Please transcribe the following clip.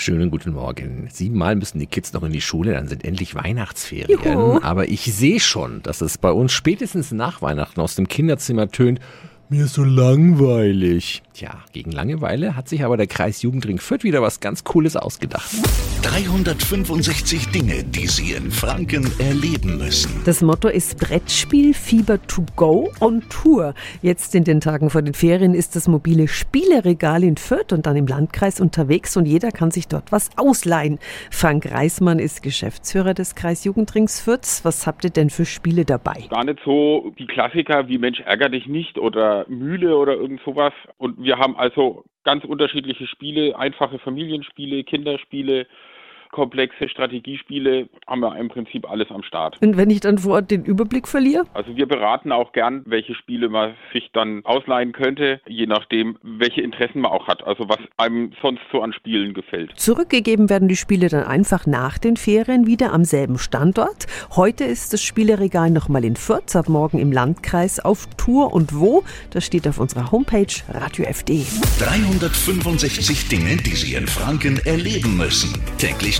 Schönen guten Morgen. Siebenmal müssen die Kids noch in die Schule, dann sind endlich Weihnachtsferien. Juhu. Aber ich sehe schon, dass es bei uns spätestens nach Weihnachten aus dem Kinderzimmer tönt. Mir ist so langweilig. Tja, gegen Langeweile hat sich aber der Kreis Jugendring Fürth wieder was ganz Cooles ausgedacht. 365 Dinge, die Sie in Franken erleben müssen. Das Motto ist Brettspiel Fieber to go on Tour. Jetzt in den Tagen vor den Ferien ist das mobile Spieleregal in Fürth und dann im Landkreis unterwegs und jeder kann sich dort was ausleihen. Frank Reismann ist Geschäftsführer des Kreis Jugendrings Fürth. Was habt ihr denn für Spiele dabei? gar nicht so die Klassiker wie Mensch ärger dich nicht oder Mühle oder irgend sowas. Und wir haben also ganz unterschiedliche Spiele, einfache Familienspiele, Kinderspiele, komplexe Strategiespiele, haben wir im Prinzip alles am Start. Und wenn ich dann vor Ort den Überblick verliere? Also wir beraten auch gern, welche Spiele man sich dann ausleihen könnte, je nachdem, welche Interessen man auch hat, also was einem sonst so an Spielen gefällt. Zurückgegeben werden die Spiele dann einfach nach den Ferien wieder am selben Standort. Heute ist das Spieleregal nochmal in Fürth, ab morgen im Landkreis auf Tour und wo? Das steht auf unserer Homepage Radio FD. 365 Dinge, die Sie in Franken erleben müssen. Täglich